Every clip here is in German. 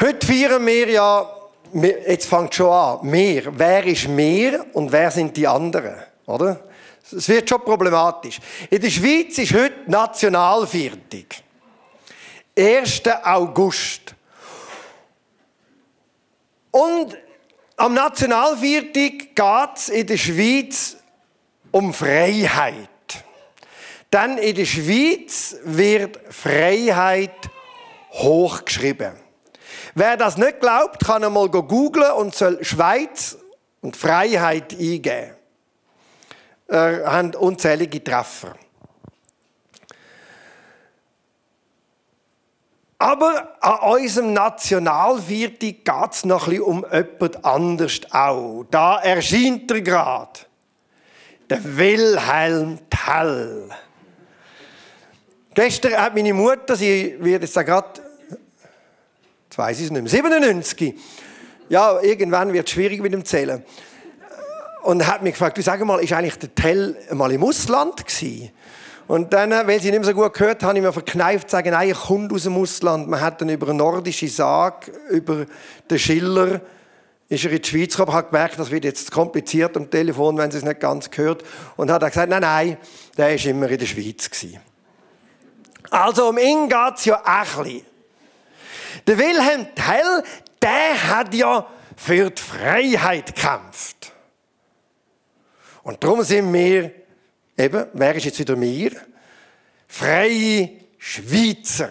Heute feiern wir ja, jetzt fängt schon an, mehr. Wer ist mehr und wer sind die anderen? Oder? Es wird schon problematisch. In der Schweiz ist heute Nationalviertel. 1. August. Und am Nationalviertel geht es in der Schweiz um Freiheit. Denn in der Schweiz wird Freiheit hochgeschrieben. Wer das nicht glaubt, kann einmal googlen und soll Schweiz und Freiheit eingeben. Er haben unzählige Treffer. Aber an unserem Nationalviertel geht es noch bisschen um jemand anderes auch. Da erscheint er gerade. Der Wilhelm Tell. Gestern hat meine Mutter, sie wird jetzt gerade, ich es nicht mehr, 97. Ja, irgendwann wird es schwierig mit dem Zählen. Und hat mich gefragt, du sag mal, ist eigentlich der Tell mal im Ausland gewesen? Und dann, weil sie nicht mehr so gut gehört habe ich mir verkneift sagen, nein, ich komme aus dem Ausland. Man hat dann über eine nordische Sage, über den Schiller, ist er in die Schweiz gekommen, hat gemerkt, das wird jetzt kompliziert am Telefon, wenn sie es nicht ganz gehört. Und hat gesagt, nein, nein, der ist immer in der Schweiz gewesen. Also um ihn geht es ja auch ein bisschen. Der Wilhelm Tell, der hat ja für die Freiheit gekämpft. Und darum sind wir, eben, wer ist jetzt wieder wir? Freie Schweizer.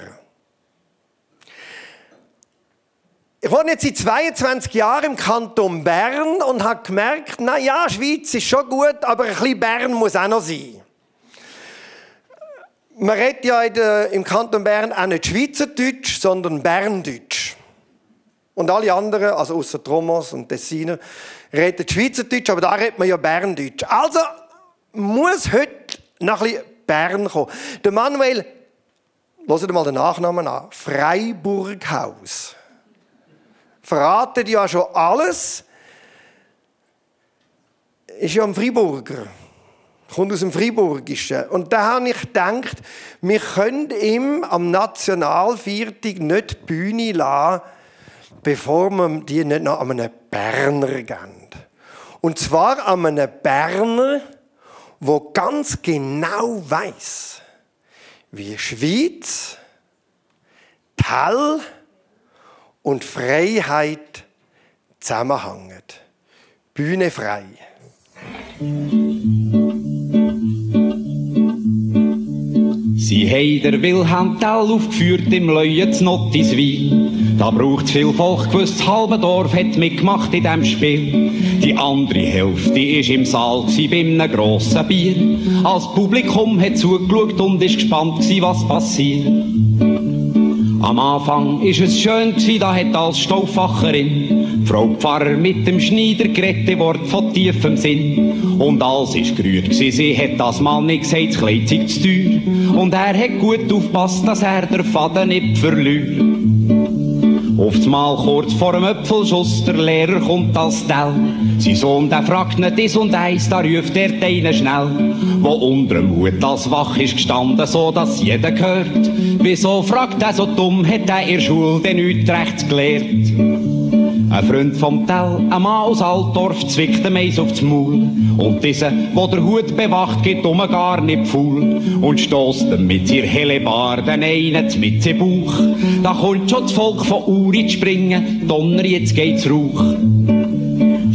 Ich wohne jetzt seit 22 Jahren im Kanton Bern und habe gemerkt, na ja, Schweiz ist schon gut, aber ein bisschen Bern muss auch noch sein. Man redet ja der, im Kanton Bern auch nicht Schweizerdeutsch, sondern Berndeutsch. Und alle anderen, also außer Thomas und Tessiner, reden Schweizerdeutsch, aber da redet man ja Berndeutsch. Also muss heute bisschen Bern kommen. Der Manuel, hört mal den Nachnamen an, Freiburghaus. Verratet ja schon alles. Ist ja ein Freiburger kommt aus dem Friburgischen. Und da habe ich gedacht, wir können ihm am Nationalviertag nicht die Bühne lassen, bevor wir die nicht noch an einen Berner geben. Und zwar an einen Berner, der ganz genau weiß, wie Schweiz, Tell und Freiheit zusammenhängen. Bühne frei. Sie haben der Wilhelm Tell aufgeführt im Leuen zu Nottiswil. Da braucht's viel Volk, gewusst, das halbe Dorf hat mitgemacht in dem Spiel. Die andere Hälfte ist im Saal bei einem grossen Bier. Als Publikum hat zugeschaut und ist gespannt gewesen, was passiert. Am Anfang ist es schön gewesen, da hat als Stauffacherin Frau Pfarrer mit dem Schneider geredet, Wort von tiefem Sinn. Und alles ist gerührt gewesen, sie hat das mal nicht gesagt, das Kleid zu teuer. Und er hat gut aufpasst, dass er der Faden nicht verliert. Oftmal kurz vor dem Öpfelschuss, der Lehrer kommt als Tell. Sein Sohn, der fragt nicht dies und eins, da ruft er den schnell. Wo unter dem Hut als wach ist gestanden, so dass jeder hört. Wieso fragt er so dumm, hat er in Schule denn nichts rechts gelehrt? Ein Freund vom Tell, ein Mann aus Altdorf, zwickt dem Eis aufs Maul. Und dieser, wo der Hut bewacht, geht um gar nicht faul. Und stößt ihm mit ihr helle Barden einen mit im Bauch. Da kommt schon das Volk von Uri zu springen, Donner, jetzt geht's Rauch.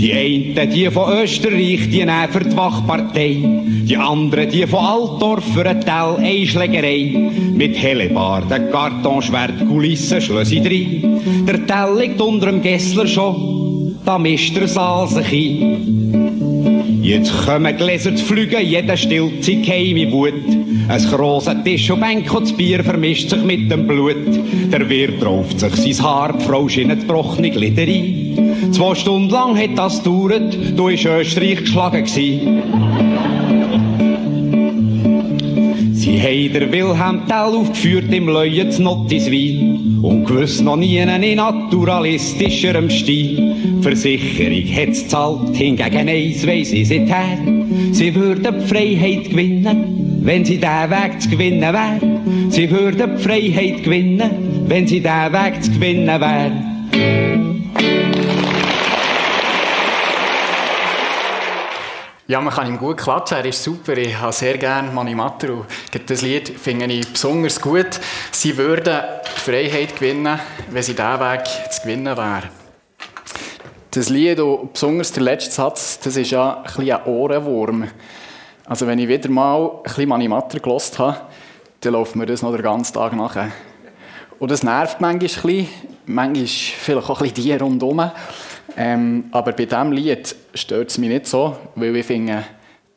Die einen, die von Österreich, die nehmen für die Wachpartei. Die anderen, die von Altdorf für ein Teil Einschlägerei. Mit Hellebarden, Kartonschwert, Kulissen, Schlössi drin. Der Tell liegt unter dem Gessler schon, da mischt der Saal sich ein. Jetzt kommen Gläser zu fliegen, jeder stillt sich geheime Wut. Ein grosser Tisch und Bänke und das Bier vermischt sich mit dem Blut. Der Wirt rauft sich sein Haar, die Frau schinnet gebrochene Glieder ein. Zwei Stunden lang hat das gedauert, du ist Österreich geschlagen gewesen. Sie haben der Wilhelm Tell aufgeführt im Leuen zu Nottiswil und gewiss noch nie in naturalistischerem Stil. Versicherung hat's zahlt, hingegen eins weiss ich seither. Sie würden die Freiheit gewinnen, wenn sie den Weg zu gewinnen wär. Sie würden die Freiheit gewinnen, wenn sie den Weg zu gewinnen wär. Ja, man kann ihm gut klatschen, er ist super. Ich habe sehr gerne Mani Matru. Das Lied finde ich besonders gut. Sie würden Freiheit gewinnen, wenn sie diesen Weg zu gewinnen wäre. Das Lied und besonders der letzte Satz, das ist ja ein bisschen ein Ohrenwurm. Also wenn ich wieder mal ein bisschen Mani Matru gelost habe, dann läuft mir das noch den ganzen Tag nachher. Und das nervt manchmal ein bisschen, manchmal vielleicht auch ein bisschen die rundherum. Ähm, aber bei diesem Lied stört es mich nicht so, weil ich finde,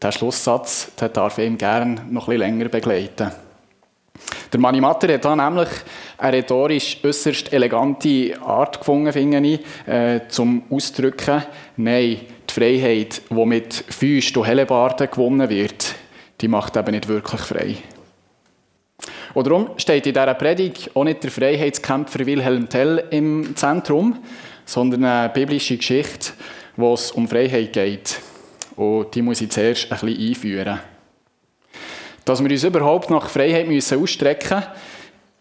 der Schlusssatz den darf ich ihm gerne noch ein länger begleiten. Der Mani Matter hat da nämlich eine rhetorisch äußerst elegante Art gefunden, finde ich, äh, zum Ausdrücken, nein, die Freiheit, die mit Füßen und Hellebarden gewonnen wird, die macht eben nicht wirklich frei. Und darum steht in dieser Predigt auch nicht der Freiheitskämpfer Wilhelm Tell im Zentrum, sondern eine biblische Geschichte, wo es um Freiheit geht. Und die muss ich zuerst ein bisschen einführen. Dass wir uns überhaupt nach Freiheit müssen ausstrecken müssen,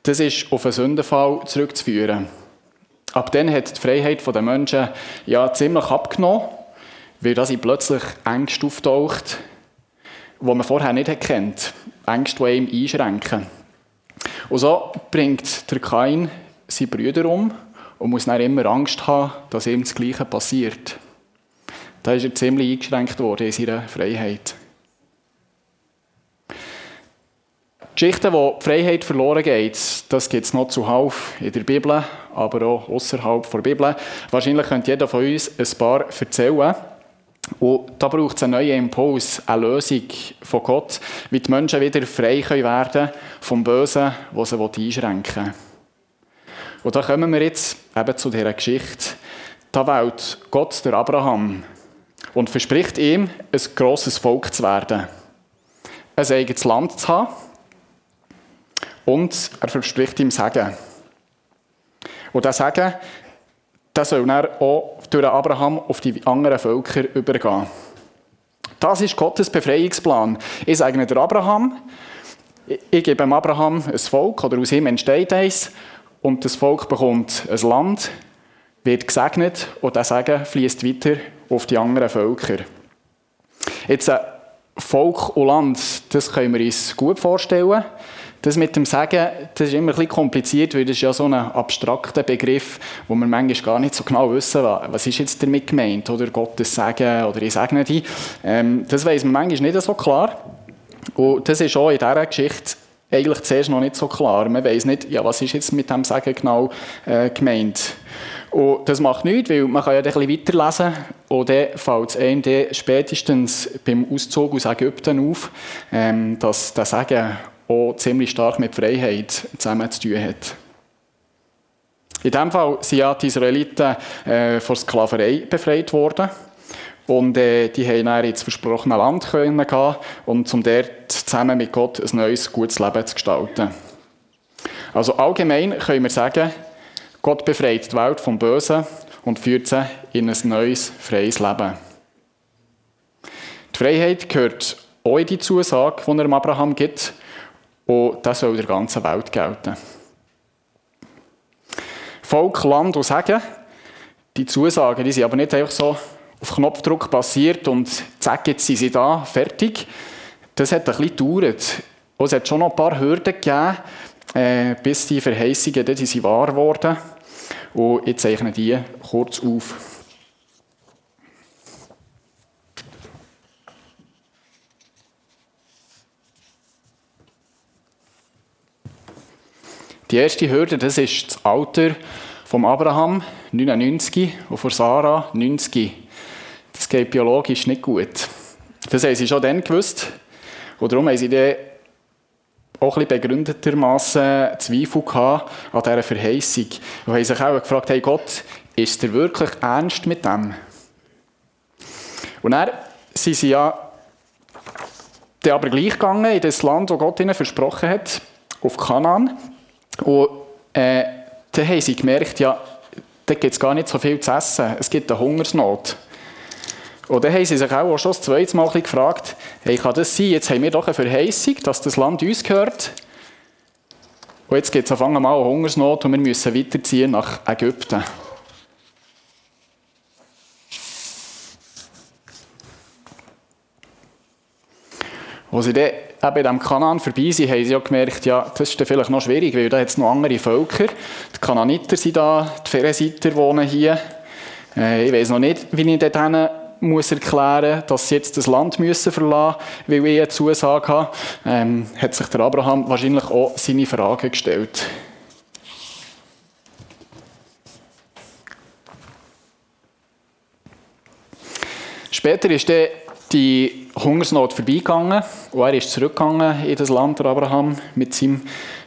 das ist auf einen Sündenfall zurückzuführen. Ab dann hat die Freiheit der Menschen ja ziemlich abgenommen, weil da sie plötzlich Ängste auftaucht, die man vorher nicht kennt. Ängste, die ihm einschränken. Und so bringt der Kain seine Brüder um und muss dann immer Angst haben, dass ihm das Gleiche passiert. Da ist er ziemlich eingeschränkt worden in seiner Freiheit. Geschichten, wo die Freiheit verloren geht, das gibt es noch zuhauf in der Bibel, aber auch außerhalb der Bibel. Wahrscheinlich könnte jeder von uns ein paar erzählen. Und da braucht es einen neuen Impuls, eine Lösung von Gott, wie die Menschen wieder frei werden können vom Bösen, das sie einschränken will. Und da kommen wir jetzt eben zu dieser Geschichte. Da wählt Gott der Abraham und verspricht ihm, ein grosses Volk zu werden. Ein eigenes Land zu haben. Und er verspricht ihm Segen. Und das Segen, das soll dann auch durch Abraham auf die anderen Völker übergehen. Das ist Gottes Befreiungsplan. Ich sage der Abraham, ich gebe Abraham ein Volk, oder aus ihm entsteht eins, und das Volk bekommt ein Land, wird gesegnet und das Segen fließt weiter auf die anderen Völker. Jetzt äh, Volk und Land, das können wir uns gut vorstellen. Das mit dem Sagen, das ist immer ein bisschen kompliziert, weil das ist ja so ein abstrakter Begriff, wo wir manchmal gar nicht so genau wissen, was ist jetzt damit gemeint, oder Gottes Sagen oder ich segne die. Ähm, das weiß man manchmal nicht so klar. Und das ist auch in dieser Geschichte eigentlich zuerst noch nicht so klar. Man weiß nicht, ja, was ist jetzt mit dem Sagen genau äh, gemeint. Und das macht nichts, weil man kann ja ein bisschen weiterlesen und dann fällt es einem spätestens beim Auszug aus Ägypten auf, ähm, dass das Sagen auch ziemlich stark mit Freiheit zusammen zu tun hat. In diesem Fall sind ja die Israeliten äh, von Sklaverei befreit worden. Und äh, die haben dann ins versprochene Land können gehen und um dort zusammen mit Gott ein neues, gutes Leben zu gestalten. Also allgemein können wir sagen, Gott befreit die Welt vom Bösen und führt sie in ein neues, freies Leben. Die Freiheit gehört auch in die Zusage, die er Abraham gibt, und das soll der ganzen Welt gelten. Volk, Land und Segen, die Zusagen, die sind aber nicht einfach so auf Knopfdruck passiert und zack, jetzt sind sie da, fertig. Das hat ein bisschen gedauert. Und es hat schon noch ein paar Hürden gegeben, äh, bis die Verheißungen die sind wahr wurden. Und ich zeichne die kurz auf. Die erste Hürde, das ist das Alter von Abraham, 99, und von Sarah, 90. Das geht biologisch nicht gut. Das haben sie schon dann gewusst. Und darum haben sie dann auch ein bisschen begründetermassen Zweifel an dieser Verheißung. Und haben sich auch gefragt, hey Gott, ist er wirklich ernst mit dem? Und dann sind sie ja dann aber gleich gegangen in das Land, das Gott ihnen versprochen hat, auf Kanaan. Und äh, dann haben sie gemerkt, ja, da gibt es gar nicht so viel zu essen. Es gibt eine Hungersnot. Und dann haben sie sich auch schon das zweite Mal gefragt, hey, kann das sein, jetzt haben wir doch eine Verheißung, dass das Land uns gehört. Und jetzt geht es auf einmal eine Hungersnot und wir müssen weiterziehen nach Ägypten. Als sie dann eben in diesem Kanan vorbei sind, haben sie auch gemerkt, ja, das ist vielleicht noch schwierig, weil da hat noch andere Völker. Die Kananiter sind da, die Ferensiter wohnen hier. Äh, ich weiß noch nicht, wie ich dort muss erklären, dass sie jetzt das Land müssen verlassen müssen, weil ich eine Zusage habe, ähm, hat sich der Abraham wahrscheinlich auch seine Fragen gestellt. Später ist dann die Hungersnot vorbeigegangen und er ist zurückgegangen in das Land, der Abraham, mit, seinem,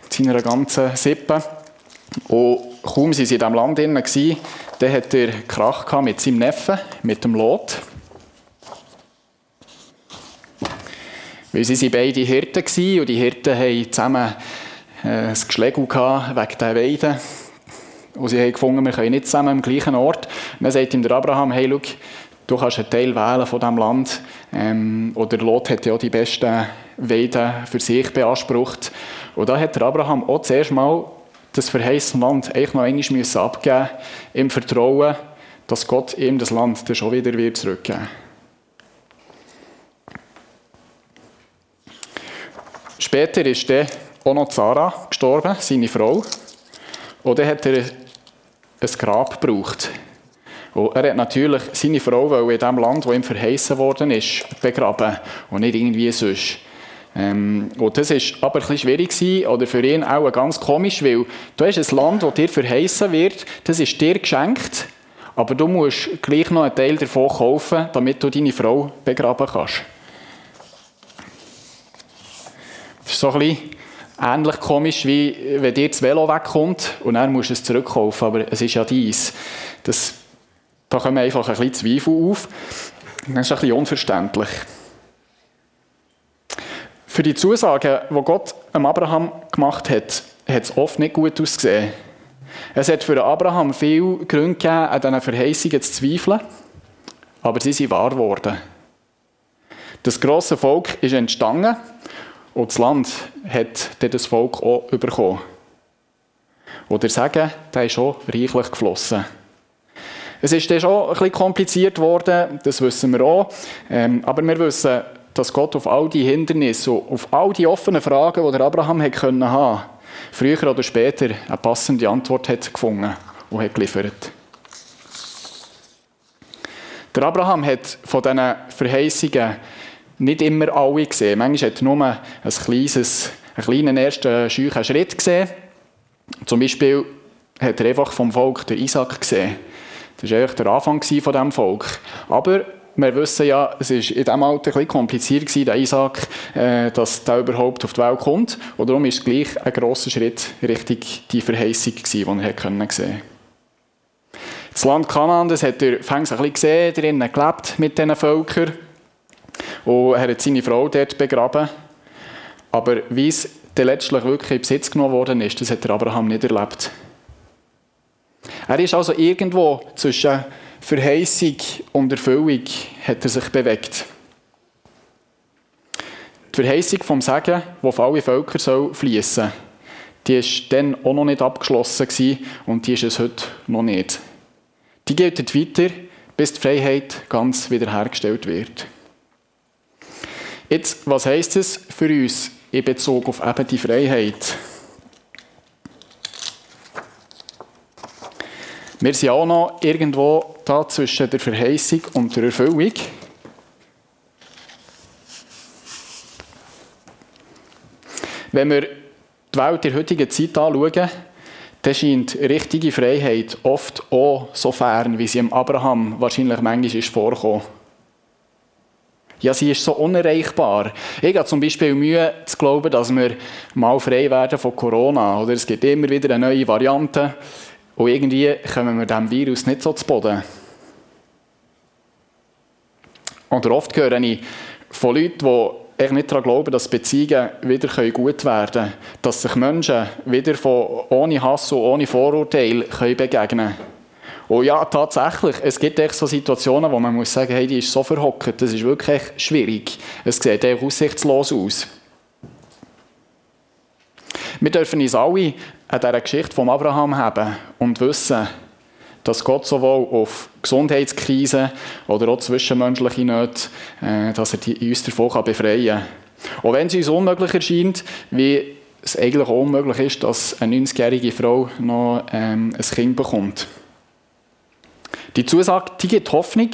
seiner ganzen Sippe. Und kaum waren sie in diesem Land drin, dann hat er Krach mit seinem Neffen, mit dem Lot. Weil sie waren beide Hirten und die Hirten hatten zusammen äh, ein Geschläge wegen der Weiden. Und sie haben gefunden, wir können nicht zusammen am gleichen Ort. Und dann sagt ihm der Abraham, hey, schau, du kannst einen Teil wählen von diesem Land. Ähm, oder Lot hat ja auch die besten Weiden für sich beansprucht. Und da hat der Abraham auch zuerst mal das verheißene Land eigentlich noch einmal müssen abgeben im Vertrauen, dass Gott ihm das Land dann schon wieder wird zurückgeben Später ist dann auch noch Sarah gestorben, seine Frau. Und dann hat er ein Grab gebraucht. Und er hat natürlich seine Frau in dem Land, wo ihm verheißen worden ist, begraben und nicht irgendwie sonst. Ähm, und das war aber ein schwierig gewesen, oder für ihn auch ganz komisch, weil du hast ein Land, das dir verheißen wird, das ist dir geschenkt, aber du musst gleich noch einen Teil davon kaufen, damit du deine Frau begraben kannst. Das ist so ein bisschen ähnlich komisch, wie wenn dir das Velo wegkommt und dann musst du es zurückkaufen, aber es ist ja dies. Das da kommen einfach ein bisschen Zweifel auf. Das ist ein bisschen unverständlich. Für die Zusagen, die Gott am Abraham gemacht hat, hat es oft nicht gut ausgesehen. Es hat für Abraham viel Gründe gegeben, an diesen Verheißungen zu zweifeln, aber sie sind wahr geworden. Das grosse Volk ist entstanden und das Land hat das Volk auch bekommen. Oder sagen, der ist auch reichlich geflossen. Es ist dann schon ein bisschen kompliziert worden, das wissen wir auch. Ähm, aber wir wissen, dass Gott auf all die Hindernisse, auf all die offenen Fragen, die der Abraham hätte können haben, früher oder später eine passende Antwort hat gefunden und hat geliefert. Der Abraham hat von diesen Verheißungen nicht immer alle gesehen. Manchmal hat er nur ein kleines, einen kleinen ersten scheuchen Schritt gesehen. Zum Beispiel hat er einfach vom Volk den Isaac gesehen. Das war eigentlich der Anfang von diesem Volk. Aber wir wissen ja, es war in diesem Alter ein kompliziert, gewesen, der Isaac, äh, dass der überhaupt auf die Welt kommt. Und darum ist es gleich ein grosser Schritt Richtung die Verheißung, gewesen, die er können sehen Das Land Kanaan, das hat er fängs ein bisschen gesehen, drinnen gelebt mit diesen Völkern. Und er hat seine Frau dort begraben. Aber wie es dann letztlich wirklich in Besitz genommen worden ist, das hat Abraham nicht erlebt. Er ist also irgendwo zwischen Verheißung und Erfüllung hat er sich bewegt. Die Verheißung vom Segen, wo auf alle Völker soll fließen, die ist dann auch noch nicht abgeschlossen und die ist es heute noch nicht. Die gilt weiter, bis die Freiheit ganz wiederhergestellt wird. Jetzt, was heißt es für uns in Bezug auf eben die Freiheit? Wir sind auch noch irgendwo da zwischen der Verheißung und der Erfüllung. Wenn wir die Welt der heutigen Zeit anschauen, dann scheint richtige Freiheit oft auch so fern, wie sie dem Abraham wahrscheinlich manchmal ist vorgekommen. Ja, sie ist so unerreichbar. Ich habe zum Beispiel Mühe zu glauben, dass wir mal frei werden von Corona. Oder es gibt immer wieder eine neue Variante. Und irgendwie kommen wir diesem Virus nicht so zu Boden. Oder oft höre ich von Leuten, die echt nicht daran glauben, dass Beziehungen wieder gut werden können. Dass sich Menschen wieder von, ohne Hass und ohne Vorurteil begegnen können. Und ja, tatsächlich, es gibt echt so Situationen, wo man muss sagen, hey, die ist so verhockt, das ist wirklich schwierig. Es sieht echt aussichtslos aus. Wir dürfen uns alle an dieser Geschichte von Abraham haben und wissen, dass Gott sowohl auf Gesundheitskrisen oder auch zwischenmenschliche Nöte, äh, dass er uns davon befreien kann. Auch wenn es uns unmöglich erscheint, wie es eigentlich auch unmöglich ist, dass eine 90-jährige Frau noch ähm, ein Kind bekommt. Die Zusage die gibt Hoffnung.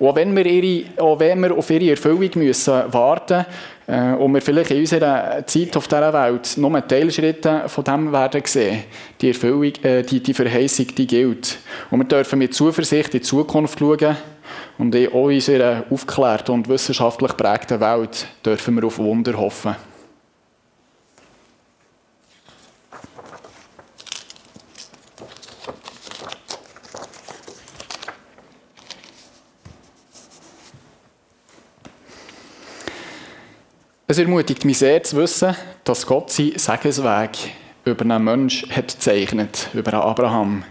Auch wenn wir, ihre, auch wenn wir auf ihre Erfüllung müssen warten müssen äh, und wir vielleicht in unserer Zeit auf dieser Welt nur Teilschritte von dem werden sehen, die, Erfüllung, äh, die, die Verheißung, die gilt. Und wir dürfen mit Zuversicht in die Zukunft schauen und in unserer aufgeklärten und wissenschaftlich prägten Welt dürfen wir auf Wunder hoffen. Es ermutigt mich sehr zu wissen, dass Gott seinen Segensweg über einen Menschen hat gezeichnet, über Abraham.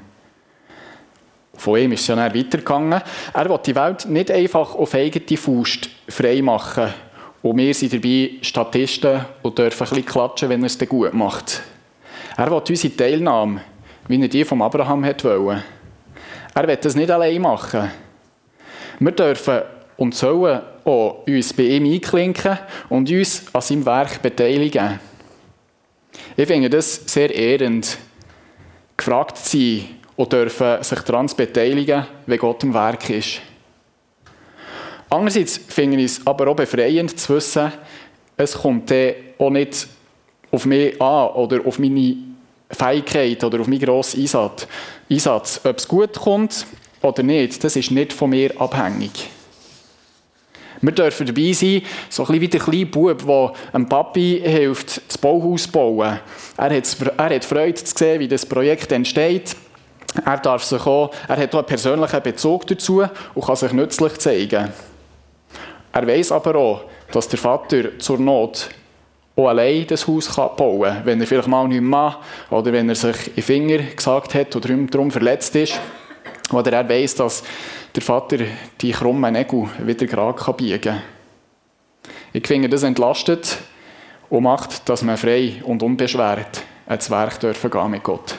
Von ihm ist es ja dann weitergegangen. Er will die Welt nicht einfach auf eigene Faust frei machen. Und wir sind dabei Statisten und dürfen ein bisschen klatschen, wenn er es dann gut macht. Er will unsere Teilnahme, wie er die von Abraham wollte. Er will das nicht allein machen. Wir dürfen und sollen auch uns bei ihm einklinken und uns an seinem Werk beteiligen. Ich finde das sehr ehrend, gefragt zu sein und dürfen sich daran beteiligen, wenn Gott im Werk ist. Andererseits finde ich es aber auch befreiend zu wissen, es kommt auch nicht auf mich an oder auf meine Fähigkeit oder auf meinen grossen. Einsatz. Ob es gut kommt oder nicht, das ist nicht von mir abhängig. Wir dürfen dabei sein, so ein bisschen wie der kleine Bub, der einem Papi hilft, das Bauhaus zu bauen. Er hat, er hat Freude zu sehen, wie das Projekt entsteht. Er, darf sich auch, er hat auch einen persönlichen Bezug dazu und kann sich nützlich zeigen. Er weiß aber auch, dass der Vater zur Not auch allein das Haus bauen kann, wenn er vielleicht mal nicht mehr oder wenn er sich in den Finger gesagt hat oder darum verletzt ist. Oder er weiß, dass der Vater die krummen Nägel wieder gerade biegen kann. Ich finde, das entlastet und macht, dass man frei und unbeschwert ins Werk dürfen gehen mit Gott.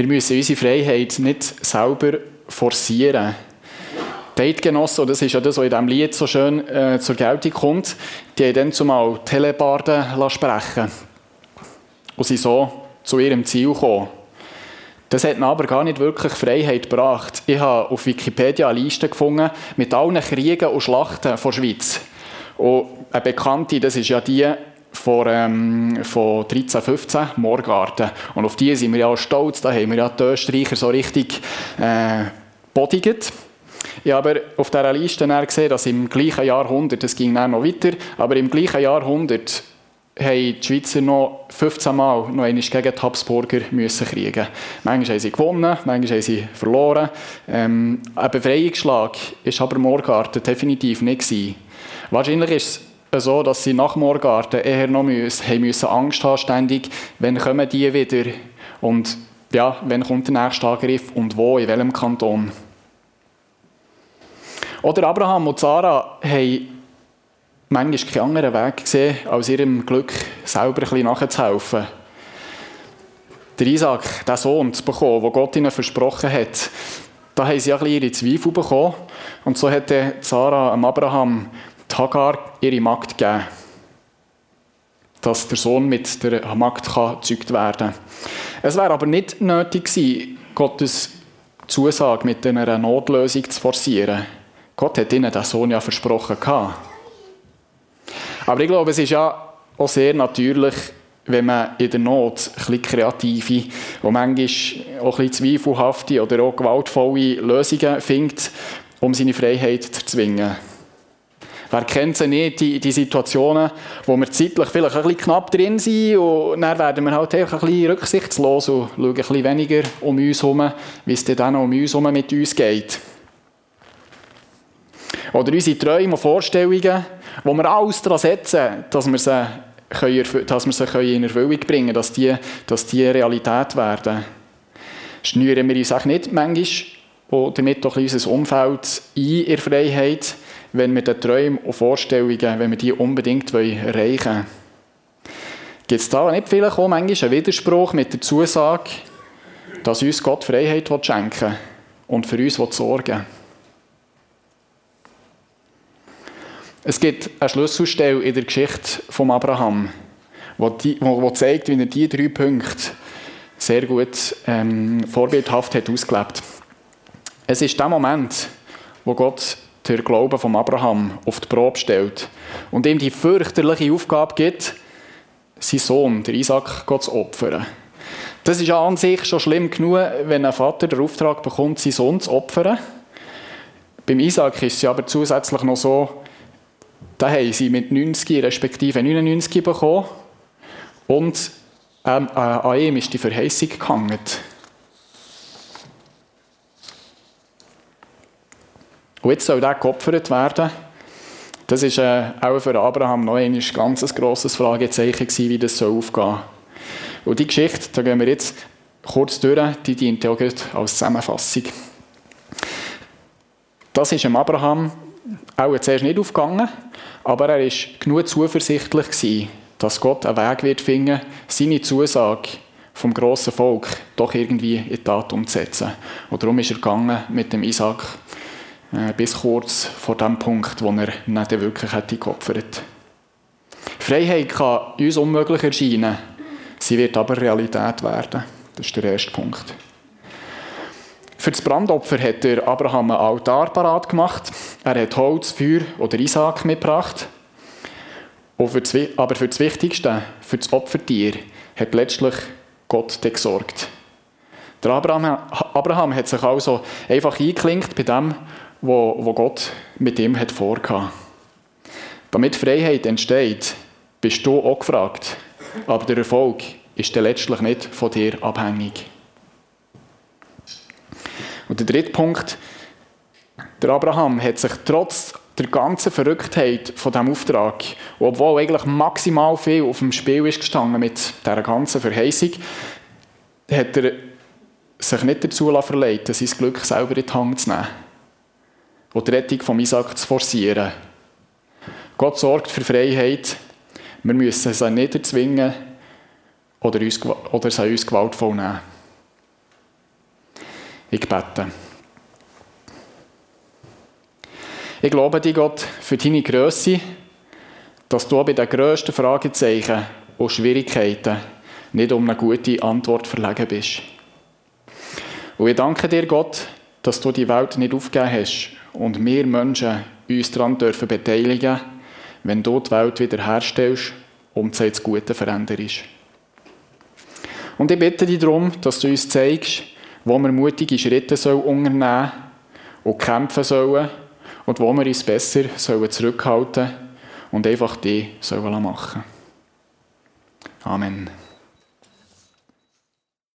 Wir müssen unsere Freiheit nicht selber forcieren. Die Eidgenossen, das ist ja das, was in diesem Lied so schön äh, zur Geltung kommt, die haben dann zumal Telebarden sprechen und sind so zu ihrem Ziel gekommen. Das hat aber gar nicht wirklich Freiheit gebracht. Ich habe auf Wikipedia eine Liste gefunden mit allen Kriegen und Schlachten der Schweiz. Und eine bekannte, das ist ja die von, ähm, von 1315, Morgarten. Und auf die sind wir ja auch stolz, da haben wir ja die Österreicher so richtig äh, bodigt. Ich habe auf dieser Liste gesehen, dass im gleichen Jahrhundert, das ging dann noch weiter, aber im gleichen Jahrhundert haben die Schweizer noch 15 Mal noch einmal gegen die Habsburger müssen kriegen. Manchmal haben sie gewonnen, manchmal haben sie verloren. Ähm, ein Befreiungsschlag war aber Morgarten definitiv nicht. Gewesen. Wahrscheinlich ist es so, dass sie nach Morgarten eher noch müssen, haben müssen Angst haben ständig, wenn kommen die wieder und ja, wenn kommt der nächste Angriff und wo, in welchem Kanton. Oder Abraham und Sarah haben manchmal keinen anderen Weg gesehen, als ihrem Glück selber ein bisschen nachzuhelfen. Der Isaac, der Sohn zu bekommen, den Gott ihnen versprochen hat, da haben sie ein bisschen ihre Zweifel bekommen. Und so hat Sarah am Abraham die Hagar ihre Magd gegeben. Dass der Sohn mit der Magd gezeugt werden kann. Es wäre aber nicht nötig gewesen, Gottes Zusage mit einer Notlösung zu forcieren. Gott hat ihnen den Sohn ja versprochen. Aber ich glaube, es ist ja auch sehr natürlich, wenn man in der Not ein kreative und manchmal auch ein zweifelhafte oder auch gewaltvolle Lösungen findet, um seine Freiheit zu erzwingen. Wer kennt sie nicht, die, die Situationen, wo wir zeitlich vielleicht ein bisschen knapp drin sind und dann werden wir halt einfach ein bisschen rücksichtslos und schauen ein bisschen weniger um uns herum, wie es dann um uns herum mit uns geht. Oder unsere Träume und Vorstellungen, wo wir alles daran setzen, dass wir sie, können, dass wir sie in Erfüllung bringen dass die, dass die Realität werden. Schnüren wir uns auch nicht manchmal damit doch unser Umfeld ein in Freiheit, wenn wir die Träume und Vorstellungen, wenn wir die unbedingt erreichen wollen. Gibt es da nicht vielleicht auch manchmal einen Widerspruch mit der Zusage, dass uns Gott Freiheit schenken will und für uns sorgen will? Es gibt eine Schlüsselstelle in der Geschichte von Abraham, die, zeigt, wie er diese drei Punkte sehr gut ähm, vorbildhaft hat ausgelebt. Es ist der Moment, wo Gott den Glauben von Abraham auf die Probe stellt und ihm die fürchterliche Aufgabe gibt, seinen Sohn, der Isaac, zu opfern. Das ist an sich schon schlimm genug, wenn ein Vater den Auftrag bekommt, seinen Sohn zu opfern. Beim Isaac ist es aber zusätzlich noch so, da haben sie mit 90 respektive 99 bekommen und ähm, äh, an ihm ist die Verheißung gehangen. Und jetzt soll der geopfert werden. Das war äh, auch für Abraham noch ein ganz grosses Fragezeichen gewesen, wie das aufgehen soll. Und die Geschichte, da gehen wir jetzt kurz durch, die dient auch als Zusammenfassung. Das ist dem Abraham auch zuerst nicht aufgegangen. Aber er war genug zuversichtlich, dass Gott einen Weg wird finden, seine Zusage vom grossen Volk doch irgendwie in Tat umzusetzen. Und darum ist er gegangen mit dem Isaac äh, bis kurz vor dem Punkt, wo er nicht wirklich hätte geopfert. Freiheit kann uns unmöglich erscheinen, sie wird aber Realität werden. Das ist der erste Punkt. Für das Brandopfer hat der Abraham einen Altar parat gemacht. Er hat Holz, Feuer oder Isaac mitgebracht. Für das, aber für das Wichtigste, für das Opfertier, hat letztlich Gott gesorgt. Der Abraham, Abraham hat sich also einfach eingeklinkt bei dem, wo, wo Gott mit ihm hat vorgehabt. Damit Freiheit entsteht, bist du auch gefragt. Aber der Erfolg ist letztlich nicht von dir abhängig. Und der dritte Punkt, der Abraham hat sich trotz der ganzen Verrücktheit von diesem Auftrag, obwohl eigentlich maximal viel auf dem Spiel ist gestanden mit dieser ganzen Verheißung, hat er sich nicht dazu verleiten sein Glück selber in die Hand zu nehmen und die Rettung von Isaac zu forcieren. Gott sorgt für Freiheit. Wir müssen sie nicht erzwingen oder, uns, oder uns gewaltvoll nehmen. Ich bete. Ich glaube dir, Gott, für deine Größe, dass du bei den grössten Fragezeichen und Schwierigkeiten nicht um eine gute Antwort verlegen bist. Und ich danke dir, Gott, dass du die Welt nicht aufgegeben hast und wir Menschen uns daran dürfen beteiligen, wenn du die Welt wiederherstellst und sie ins Gute veränderst. Und ich bitte dich darum, dass du uns zeigst, wo wir mutige Schritte unternehmen und kämpfen sollen und wo wir uns besser zurückhalten sollen und einfach die sollen machen. Amen.